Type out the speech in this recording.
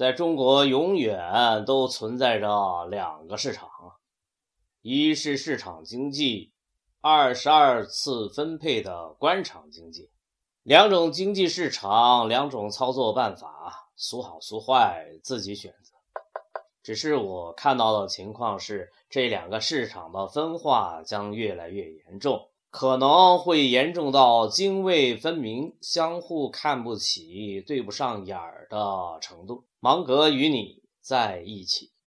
在中国永远都存在着两个市场，一是市场经济，二十二次分配的官场经济。两种经济市场，两种操作办法，孰好孰坏自己选择。只是我看到的情况是，这两个市场的分化将越来越严重。可能会严重到泾渭分明、相互看不起、对不上眼儿的程度。芒格与你在一起。